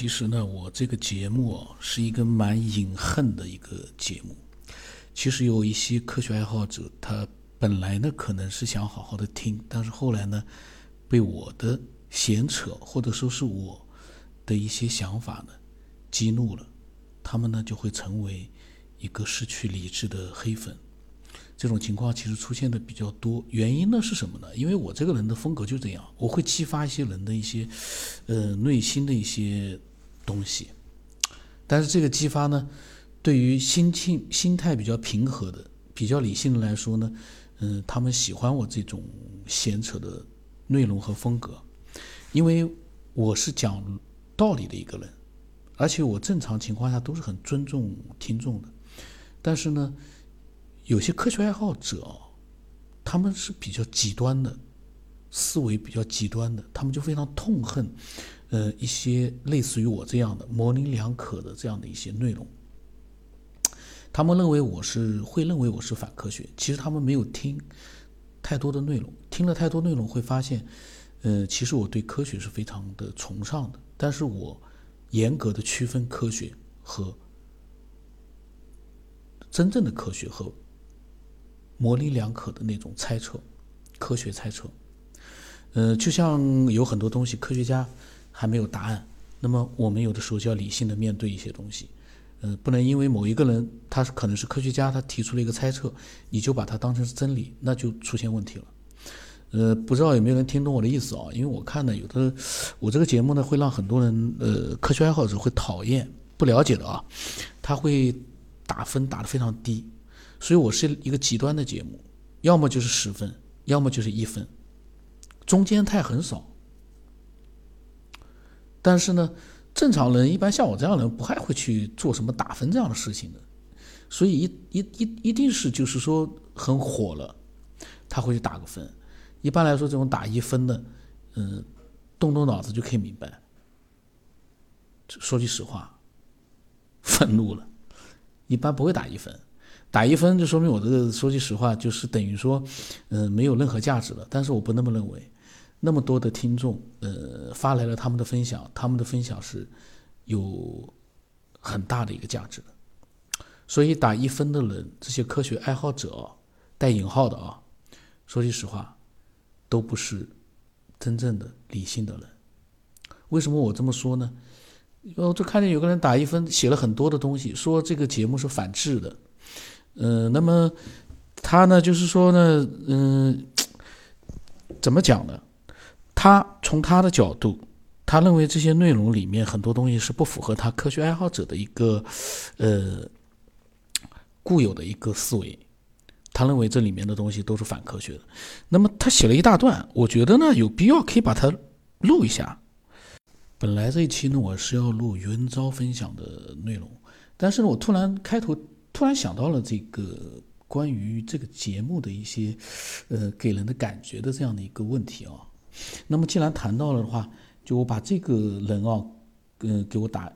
其实呢，我这个节目哦，是一个蛮隐恨的一个节目。其实有一些科学爱好者，他本来呢可能是想好好的听，但是后来呢，被我的闲扯或者说是我的一些想法呢激怒了，他们呢就会成为一个失去理智的黑粉。这种情况其实出现的比较多，原因呢是什么呢？因为我这个人的风格就这样，我会激发一些人的一些，呃，内心的一些东西。但是这个激发呢，对于心情心态比较平和的、比较理性的来说呢，嗯，他们喜欢我这种闲扯的内容和风格，因为我是讲道理的一个人，而且我正常情况下都是很尊重听众的，但是呢。有些科学爱好者哦，他们是比较极端的，思维比较极端的，他们就非常痛恨，呃，一些类似于我这样的模棱两可的这样的一些内容。他们认为我是会认为我是反科学，其实他们没有听太多的内容，听了太多内容会发现，呃，其实我对科学是非常的崇尚的，但是我严格的区分科学和真正的科学和。模棱两可的那种猜测，科学猜测，呃，就像有很多东西，科学家还没有答案，那么我们有的时候就要理性的面对一些东西，呃，不能因为某一个人他可能是科学家，他提出了一个猜测，你就把它当成是真理，那就出现问题了。呃，不知道有没有人听懂我的意思啊？因为我看呢，有的我这个节目呢，会让很多人，呃，科学爱好者会讨厌，不了解的啊，他会打分打得非常低。所以我是一个极端的节目，要么就是十分，要么就是一分，中间态很少。但是呢，正常人一般像我这样的人不还会去做什么打分这样的事情的，所以一一一一定是就是说很火了，他会去打个分。一般来说，这种打一分的，嗯，动动脑子就可以明白。说句实话，愤怒了，一般不会打一分。打一分就说明我这个说句实话就是等于说，嗯，没有任何价值了。但是我不那么认为，那么多的听众，呃，发来了他们的分享，他们的分享是有很大的一个价值的。所以打一分的人，这些科学爱好者，带引号的啊，说句实话，都不是真正的理性的人。为什么我这么说呢？我就看见有个人打一分，写了很多的东西，说这个节目是反制的。嗯，那么他呢，就是说呢，嗯，怎么讲呢？他从他的角度，他认为这些内容里面很多东西是不符合他科学爱好者的一个呃固有的一个思维。他认为这里面的东西都是反科学的。那么他写了一大段，我觉得呢有必要可以把它录一下。本来这一期呢我是要录余文昭分享的内容，但是呢我突然开头。突然想到了这个关于这个节目的一些，呃，给人的感觉的这样的一个问题啊。那么既然谈到了的话，就我把这个人啊，嗯，给我打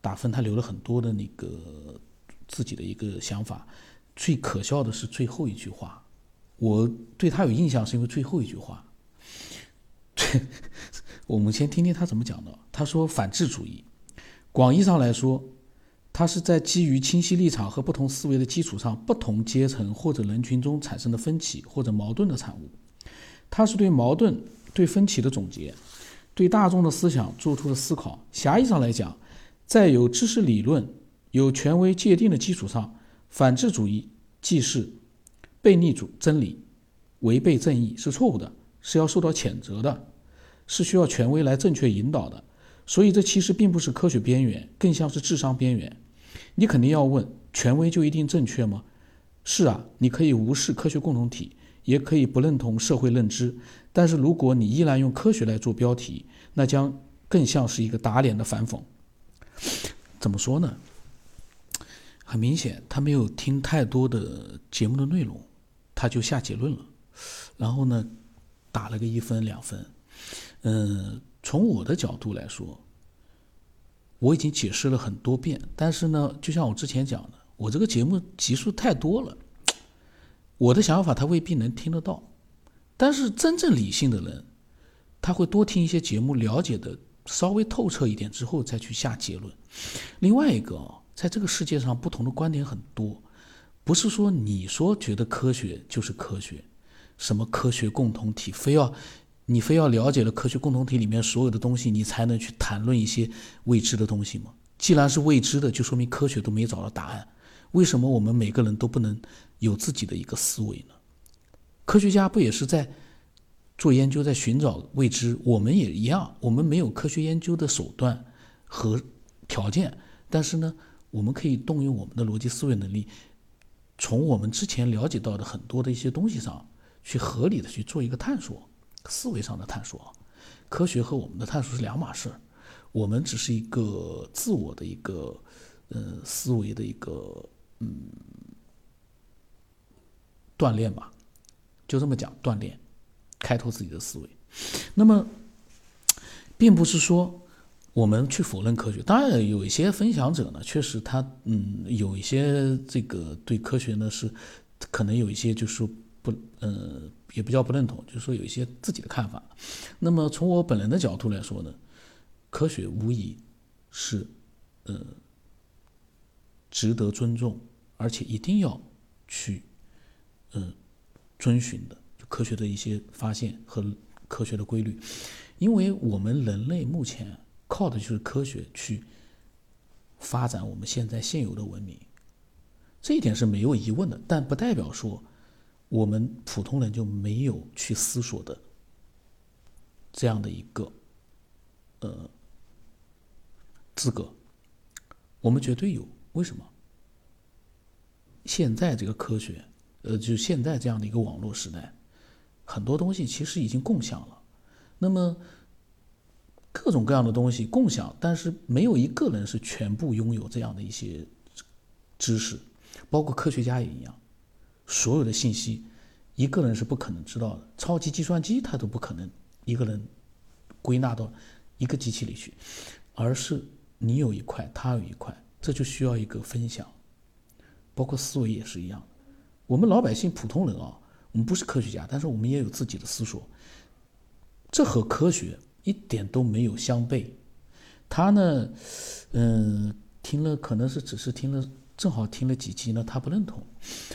打分，他留了很多的那个自己的一个想法。最可笑的是最后一句话，我对他有印象是因为最后一句话。我们先听听他怎么讲的。他说：“反智主义，广义上来说。”它是在基于清晰立场和不同思维的基础上，不同阶层或者人群中产生的分歧或者矛盾的产物。它是对矛盾、对分歧的总结，对大众的思想做出的思考。狭义上来讲，在有知识理论、有权威界定的基础上，反智主义既是背逆主真理、违背正义，是错误的，是要受到谴责的，是需要权威来正确引导的。所以，这其实并不是科学边缘，更像是智商边缘。你肯定要问：权威就一定正确吗？是啊，你可以无视科学共同体，也可以不认同社会认知。但是，如果你依然用科学来做标题，那将更像是一个打脸的反讽。怎么说呢？很明显，他没有听太多的节目的内容，他就下结论了，然后呢，打了个一分两分。嗯。从我的角度来说，我已经解释了很多遍，但是呢，就像我之前讲的，我这个节目集数太多了，我的想法他未必能听得到。但是真正理性的人，他会多听一些节目，了解的稍微透彻一点之后再去下结论。另外一个，在这个世界上不同的观点很多，不是说你说觉得科学就是科学，什么科学共同体，非要你非要了解了科学共同体里面所有的东西，你才能去谈论一些未知的东西吗？既然是未知的，就说明科学都没找到答案。为什么我们每个人都不能有自己的一个思维呢？科学家不也是在做研究，在寻找未知？我们也一样，我们没有科学研究的手段和条件，但是呢，我们可以动用我们的逻辑思维能力，从我们之前了解到的很多的一些东西上去合理的去做一个探索，思维上的探索啊。科学和我们的探索是两码事，我们只是一个自我的一个呃思维的一个。嗯，锻炼吧，就这么讲，锻炼，开拓自己的思维。那么，并不是说我们去否认科学。当然，有一些分享者呢，确实他嗯，有一些这个对科学呢是可能有一些就是不，呃，也不叫不认同，就是说有一些自己的看法。那么，从我本人的角度来说呢，科学无疑是呃值得尊重。而且一定要去，嗯，遵循的就科学的一些发现和科学的规律，因为我们人类目前靠的就是科学去发展我们现在现有的文明，这一点是没有疑问的。但不代表说我们普通人就没有去思索的这样的一个呃资格，我们绝对有。为什么？现在这个科学，呃，就现在这样的一个网络时代，很多东西其实已经共享了。那么各种各样的东西共享，但是没有一个人是全部拥有这样的一些知识，包括科学家也一样。所有的信息，一个人是不可能知道的。超级计算机它都不可能一个人归纳到一个机器里去，而是你有一块，他有一块，这就需要一个分享。包括思维也是一样，我们老百姓普通人啊，我们不是科学家，但是我们也有自己的思索。这和科学一点都没有相悖。他呢，嗯，听了可能是只是听了，正好听了几集呢，他不认同，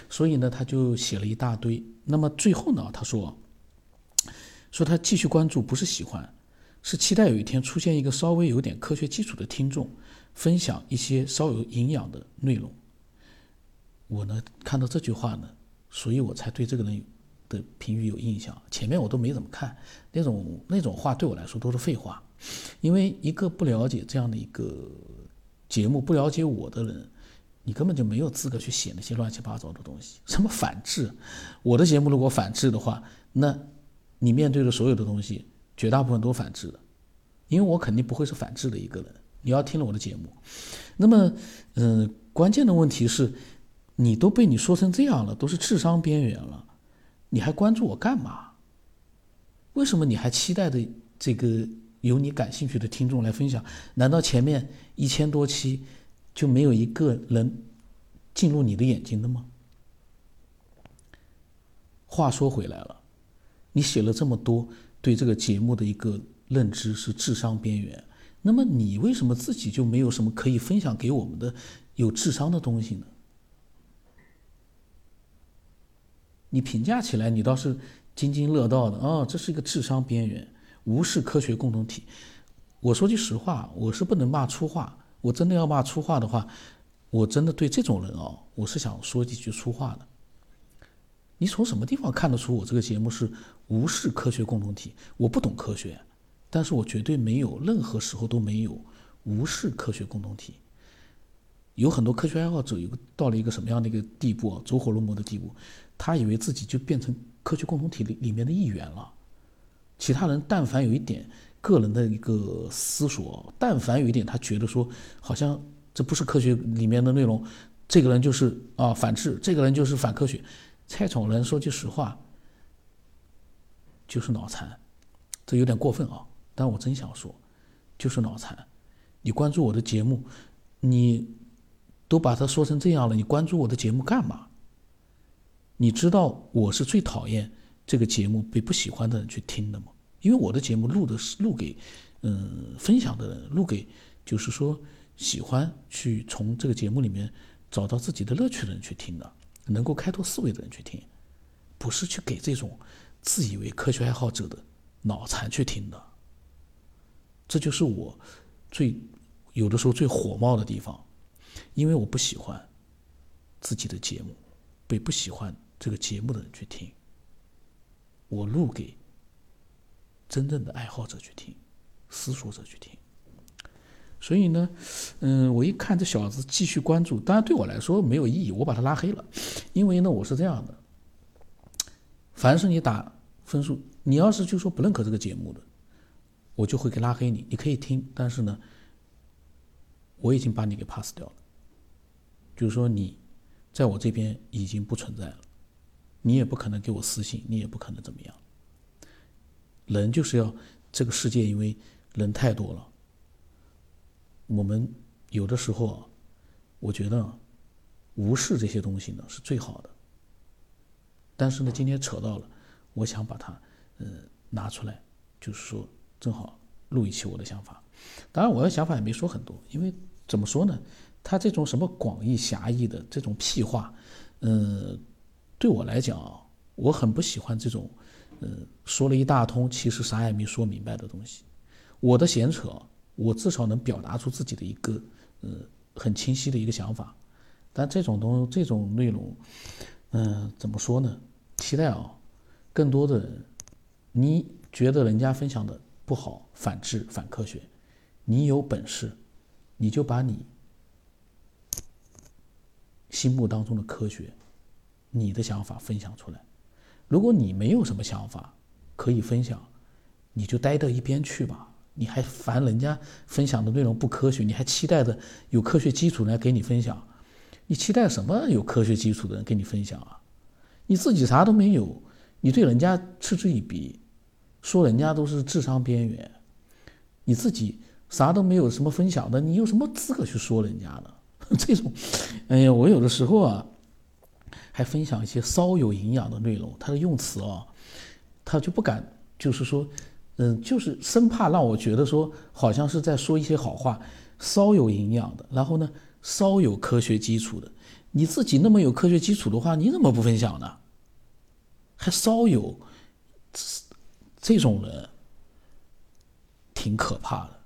所以呢，他就写了一大堆。那么最后呢，他说，说他继续关注不是喜欢，是期待有一天出现一个稍微有点科学基础的听众，分享一些稍有营养的内容。我呢看到这句话呢，所以我才对这个人的评语有印象。前面我都没怎么看，那种那种话对我来说都是废话。因为一个不了解这样的一个节目、不了解我的人，你根本就没有资格去写那些乱七八糟的东西。什么反制？我的节目如果反制的话，那你面对的所有的东西，绝大部分都反制的，因为我肯定不会是反制的一个人。你要听了我的节目，那么，嗯，关键的问题是。你都被你说成这样了，都是智商边缘了，你还关注我干嘛？为什么你还期待的这个有你感兴趣的听众来分享？难道前面一千多期就没有一个人进入你的眼睛的吗？话说回来了，你写了这么多对这个节目的一个认知是智商边缘，那么你为什么自己就没有什么可以分享给我们的有智商的东西呢？你评价起来，你倒是津津乐道的啊！这是一个智商边缘，无视科学共同体。我说句实话，我是不能骂粗话。我真的要骂粗话的话，我真的对这种人哦，我是想说几句粗话的。你从什么地方看得出我这个节目是无视科学共同体？我不懂科学，但是我绝对没有任何时候都没有无视科学共同体。有很多科学爱好者有个到了一个什么样的一个地步啊？走火入魔的地步。他以为自己就变成科学共同体里里面的一员了，其他人但凡有一点个人的一个思索，但凡有一点他觉得说好像这不是科学里面的内容，这个人就是啊反智，这个人就是反科学。蔡崇仁说句实话，就是脑残，这有点过分啊，但我真想说，就是脑残。你关注我的节目，你都把他说成这样了，你关注我的节目干嘛？你知道我是最讨厌这个节目被不喜欢的人去听的吗？因为我的节目录的是录给，嗯，分享的人，录给就是说喜欢去从这个节目里面找到自己的乐趣的人去听的，能够开拓思维的人去听，不是去给这种自以为科学爱好者的脑残去听的。这就是我最有的时候最火冒的地方，因为我不喜欢自己的节目被不喜欢这个节目的人去听，我录给真正的爱好者去听。思索者去听，所以呢，嗯，我一看这小子继续关注，当然对我来说没有意义，我把他拉黑了，因为呢，我是这样的，凡是你打分数，你要是就说不认可这个节目的，我就会给拉黑你，你可以听，但是呢，我已经把你给 pass 掉了，就是说你在我这边已经不存在了，你也不可能给我私信，你也不可能怎么样，人就是要这个世界，因为。人太多了，我们有的时候啊，我觉得无视这些东西呢是最好的。但是呢，今天扯到了，我想把它呃拿出来，就是说正好录一期我的想法。当然，我的想法也没说很多，因为怎么说呢，他这种什么广义狭义的这种屁话，嗯，对我来讲，我很不喜欢这种，嗯，说了一大通，其实啥也没说明白的东西。我的闲扯，我至少能表达出自己的一个，呃，很清晰的一个想法。但这种东这种内容，嗯，怎么说呢？期待啊，更多的人，你觉得人家分享的不好、反智、反科学，你有本事，你就把你心目当中的科学，你的想法分享出来。如果你没有什么想法可以分享，你就待到一边去吧。你还烦人家分享的内容不科学？你还期待着有科学基础来给你分享？你期待什么有科学基础的人给你分享啊？你自己啥都没有，你对人家嗤之以鼻，说人家都是智商边缘，你自己啥都没有什么分享的，你有什么资格去说人家呢？这种，哎呀，我有的时候啊，还分享一些稍有营养的内容，他的用词啊，他就不敢，就是说。嗯，就是生怕让我觉得说好像是在说一些好话，稍有营养的，然后呢，稍有科学基础的。你自己那么有科学基础的话，你怎么不分享呢？还稍有，这种人挺可怕的。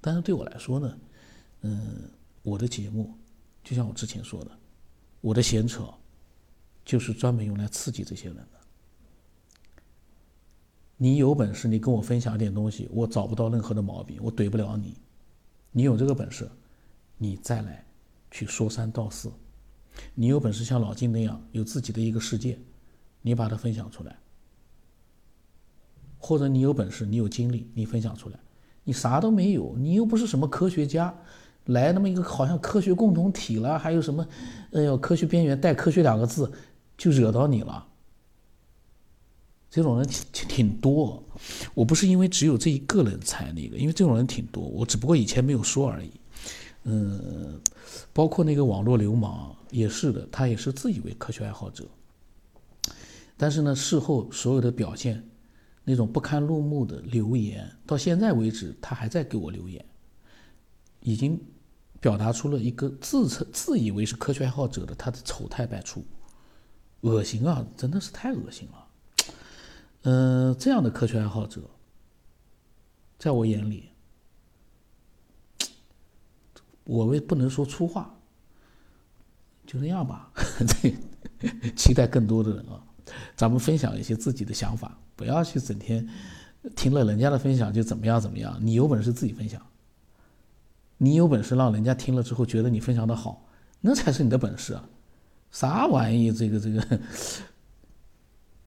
但是对我来说呢，嗯，我的节目就像我之前说的，我的闲扯就是专门用来刺激这些人的。你有本事，你跟我分享一点东西，我找不到任何的毛病，我怼不了你。你有这个本事，你再来去说三道四。你有本事像老金那样有自己的一个世界，你把它分享出来。或者你有本事，你有精力，你分享出来。你啥都没有，你又不是什么科学家，来那么一个好像科学共同体了，还有什么，哎呦，科学边缘带科学两个字，就惹到你了。这种人挺挺多，我不是因为只有这一个人才那个，因为这种人挺多，我只不过以前没有说而已。嗯，包括那个网络流氓也是的，他也是自以为科学爱好者，但是呢，事后所有的表现，那种不堪入目的留言，到现在为止他还在给我留言，已经表达出了一个自称自以为是科学爱好者的他的丑态百出，恶心啊，真的是太恶心了。嗯，这样的科学爱好者，在我眼里，我为不能说粗话，就那样吧。期待更多的人啊，咱们分享一些自己的想法，不要去整天听了人家的分享就怎么样怎么样。你有本事自己分享，你有本事让人家听了之后觉得你分享的好，那才是你的本事啊！啥玩意？这个这个，